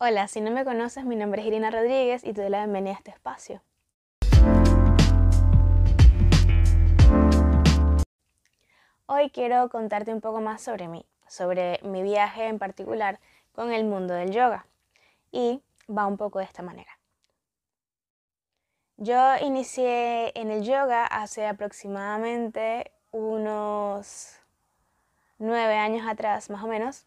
Hola, si no me conoces, mi nombre es Irina Rodríguez y te doy la bienvenida a este espacio. Hoy quiero contarte un poco más sobre mí, sobre mi viaje en particular con el mundo del yoga. Y va un poco de esta manera. Yo inicié en el yoga hace aproximadamente unos nueve años atrás, más o menos.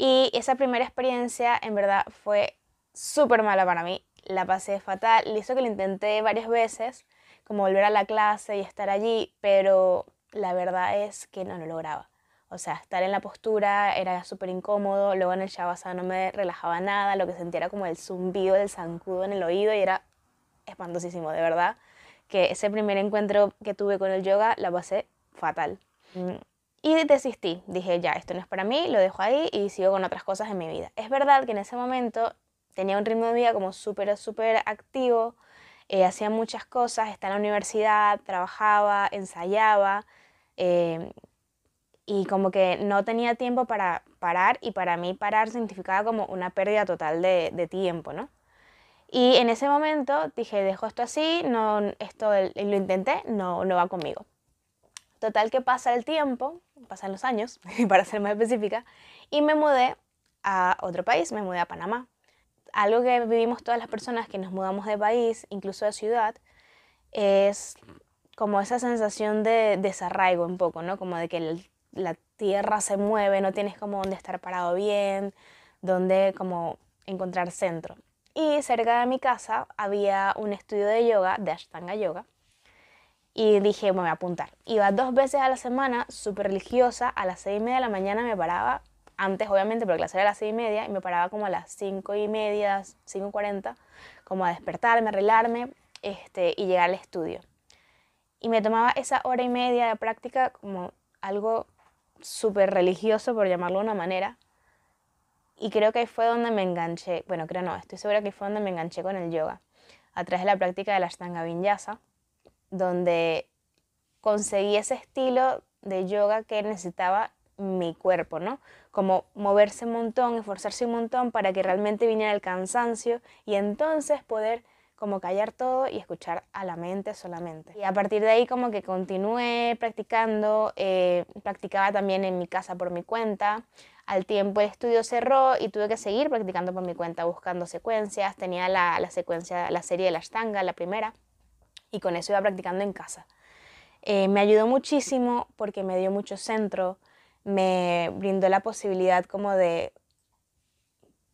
Y esa primera experiencia en verdad fue súper mala para mí. La pasé fatal. Hizo que lo intenté varias veces, como volver a la clase y estar allí, pero la verdad es que no lo lograba. O sea, estar en la postura era súper incómodo, luego en el shavasana no me relajaba nada, lo que sentía era como el zumbido del zancudo en el oído y era espantosísimo, de verdad, que ese primer encuentro que tuve con el yoga la pasé fatal. Y desistí, dije, ya, esto no es para mí, lo dejo ahí y sigo con otras cosas en mi vida. Es verdad que en ese momento tenía un ritmo de vida como súper, súper activo, eh, hacía muchas cosas, estaba en la universidad, trabajaba, ensayaba, eh, y como que no tenía tiempo para parar y para mí parar significaba como una pérdida total de, de tiempo, ¿no? Y en ese momento dije, dejo esto así, no, esto lo intenté, no, no va conmigo. Total que pasa el tiempo, pasan los años, para ser más específica, y me mudé a otro país, me mudé a Panamá. Algo que vivimos todas las personas que nos mudamos de país, incluso de ciudad, es como esa sensación de desarraigo un poco, ¿no? Como de que la tierra se mueve, no tienes como dónde estar parado bien, dónde como encontrar centro. Y cerca de mi casa había un estudio de yoga, de Ashtanga Yoga, y dije, me voy a apuntar. Iba dos veces a la semana, súper religiosa, a las seis y media de la mañana me paraba, antes obviamente, la clase era a las seis y media, y me paraba como a las cinco y media, cinco cuarenta, como a despertarme, arreglarme este, y llegar al estudio. Y me tomaba esa hora y media de práctica como algo súper religioso, por llamarlo de una manera. Y creo que ahí fue donde me enganché, bueno, creo no, estoy segura que fue donde me enganché con el yoga, a través de la práctica de la Ashtanga Vinyasa donde conseguí ese estilo de yoga que necesitaba mi cuerpo, ¿no? Como moverse un montón, esforzarse un montón para que realmente viniera el cansancio y entonces poder como callar todo y escuchar a la mente solamente. Y a partir de ahí como que continué practicando, eh, practicaba también en mi casa por mi cuenta. Al tiempo el estudio cerró y tuve que seguir practicando por mi cuenta, buscando secuencias. Tenía la, la secuencia, la serie de la Ashtanga, la primera y con eso iba practicando en casa. Eh, me ayudó muchísimo porque me dio mucho centro, me brindó la posibilidad como de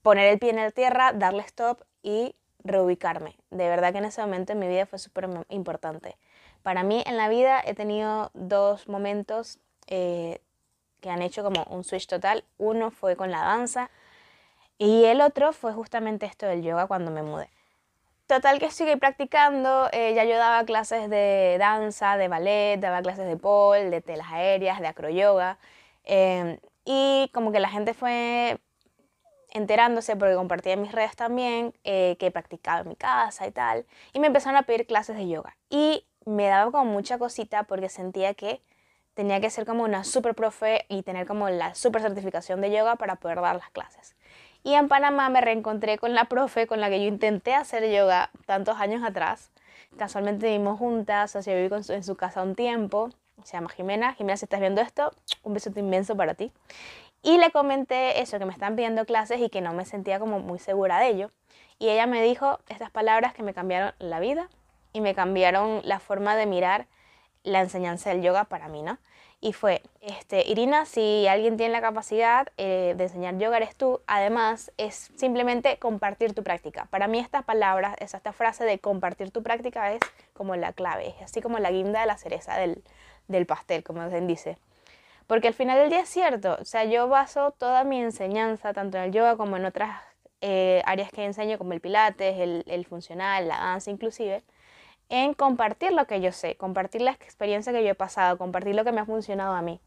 poner el pie en la tierra, darle stop y reubicarme. De verdad que en ese momento en mi vida fue súper importante. Para mí en la vida he tenido dos momentos eh, que han hecho como un switch total. Uno fue con la danza y el otro fue justamente esto del yoga cuando me mudé. Total que sigue practicando, eh, ya yo daba clases de danza, de ballet, daba clases de pole, de telas aéreas, de acroyoga. Eh, y como que la gente fue enterándose, porque compartía en mis redes también, eh, que practicaba en mi casa y tal. Y me empezaron a pedir clases de yoga. Y me daba como mucha cosita porque sentía que tenía que ser como una super profe y tener como la super certificación de yoga para poder dar las clases. Y en Panamá me reencontré con la profe con la que yo intenté hacer yoga tantos años atrás. Casualmente vivimos juntas, o sea, viví en su casa un tiempo. Se llama Jimena. Jimena, si estás viendo esto, un besote inmenso para ti. Y le comenté eso, que me están pidiendo clases y que no me sentía como muy segura de ello. Y ella me dijo estas palabras que me cambiaron la vida y me cambiaron la forma de mirar la enseñanza del yoga para mí, ¿no? Y fue, este, Irina, si alguien tiene la capacidad eh, de enseñar yoga eres tú, además es simplemente compartir tu práctica. Para mí estas palabras, esta frase de compartir tu práctica es como la clave, es así como la guinda de la cereza del, del pastel, como se dice. Porque al final del día es cierto, o sea, yo baso toda mi enseñanza, tanto en el yoga como en otras eh, áreas que enseño, como el pilates, el, el funcional, la danza inclusive, en compartir lo que yo sé, compartir la experiencia que yo he pasado, compartir lo que me ha funcionado a mí.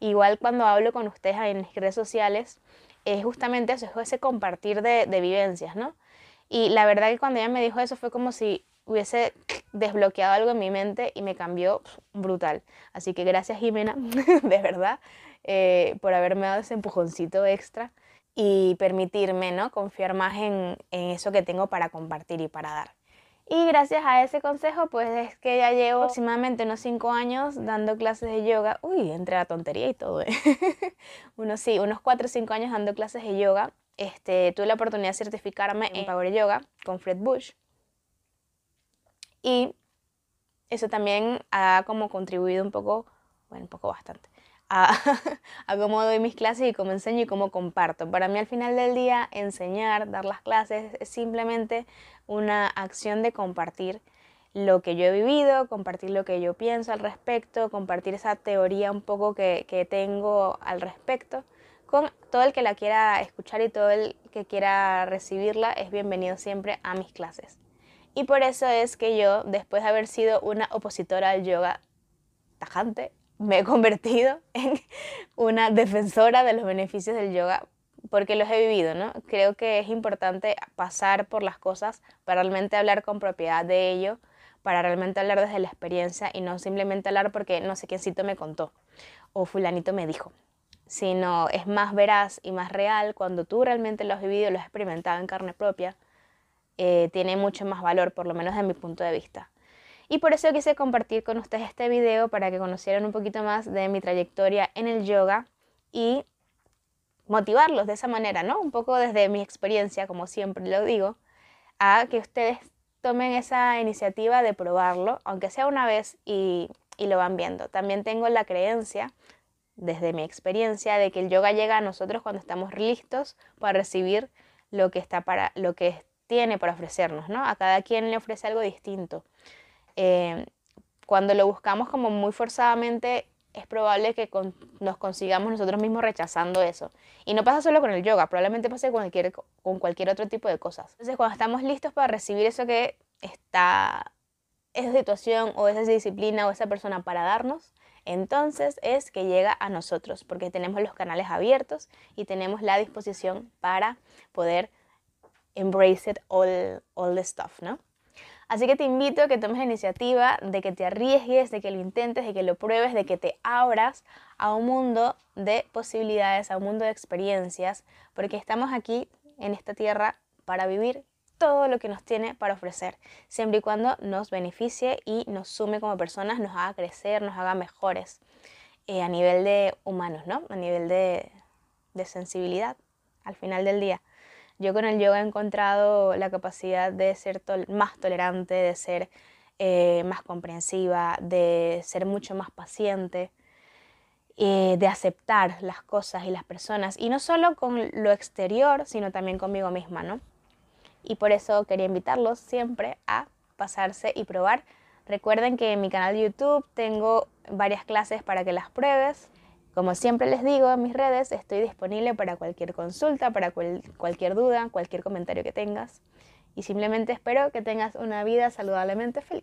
Igual cuando hablo con ustedes en redes sociales, es justamente eso, es ese compartir de, vivencias, ¿no? Y la verdad que cuando ella me dijo eso fue como si hubiese desbloqueado algo en mi mente y me cambió brutal. Así que gracias Jimena, de verdad, eh, por haberme dado ese empujoncito extra. y permitirme, ¿no? Confiar más en, en eso que tengo para compartir y para dar. Y gracias a ese consejo, pues es que ya llevo aproximadamente unos 5 años dando clases de yoga. Uy, entre la tontería y todo, ¿eh? unos sí, unos 4 o 5 años dando clases de yoga. Este, tuve la oportunidad de certificarme en Power Yoga con Fred Bush. Y eso también ha como contribuido un poco, bueno, un poco bastante, a, a, cómo doy mis clases y cómo enseño y cómo comparto. Para mí al final del día enseñar, dar las clases es simplemente una acción de compartir lo que yo he vivido, compartir lo que yo pienso al respecto, compartir esa teoría un poco que, que tengo al respecto con todo el que la quiera escuchar y todo el que quiera recibirla es bienvenido siempre a mis clases. Y por eso es que yo, después de haber sido una opositora al yoga tajante, me he convertido en una defensora de los beneficios del yoga porque los he vivido, ¿no? Creo que es importante pasar por las cosas para realmente hablar con propiedad de ello, para realmente hablar desde la experiencia y no simplemente hablar porque no sé quiéncito me contó o fulanito me dijo, sino es más veraz y más real cuando tú realmente lo has vivido, lo has experimentado en carne propia, eh, tiene mucho más valor, por lo menos de mi punto de vista. Y por eso quise compartir con ustedes este video para que conocieran un poquito más de mi trayectoria en el yoga y motivarlos de esa manera, ¿no? Un poco desde mi experiencia, como siempre lo digo, a que ustedes tomen esa iniciativa de probarlo, aunque sea una vez y, y lo van viendo. También tengo la creencia, desde mi experiencia, de que el yoga llega a nosotros cuando estamos listos para recibir lo que, está para, lo que tiene para ofrecernos, ¿no? A cada quien le ofrece algo distinto. Eh, cuando lo buscamos como muy forzadamente, es probable que nos consigamos nosotros mismos rechazando eso. Y no pasa solo con el yoga, probablemente pase con cualquier, con cualquier otro tipo de cosas. Entonces, cuando estamos listos para recibir eso que está, esa situación o esa disciplina o esa persona para darnos, entonces es que llega a nosotros, porque tenemos los canales abiertos y tenemos la disposición para poder embrace it all, all the stuff, ¿no? Así que te invito a que tomes la iniciativa de que te arriesgues, de que lo intentes, de que lo pruebes, de que te abras a un mundo de posibilidades, a un mundo de experiencias, porque estamos aquí en esta tierra para vivir todo lo que nos tiene para ofrecer, siempre y cuando nos beneficie y nos sume como personas, nos haga crecer, nos haga mejores eh, a nivel de humanos, ¿no? A nivel de, de sensibilidad al final del día. Yo con el yoga he encontrado la capacidad de ser más tolerante, de ser eh, más comprensiva, de ser mucho más paciente, eh, de aceptar las cosas y las personas, y no solo con lo exterior, sino también conmigo misma, ¿no? Y por eso quería invitarlos siempre a pasarse y probar. Recuerden que en mi canal de YouTube tengo varias clases para que las pruebes. Como siempre les digo en mis redes, estoy disponible para cualquier consulta, para cualquier duda, cualquier comentario que tengas. Y simplemente espero que tengas una vida saludablemente feliz.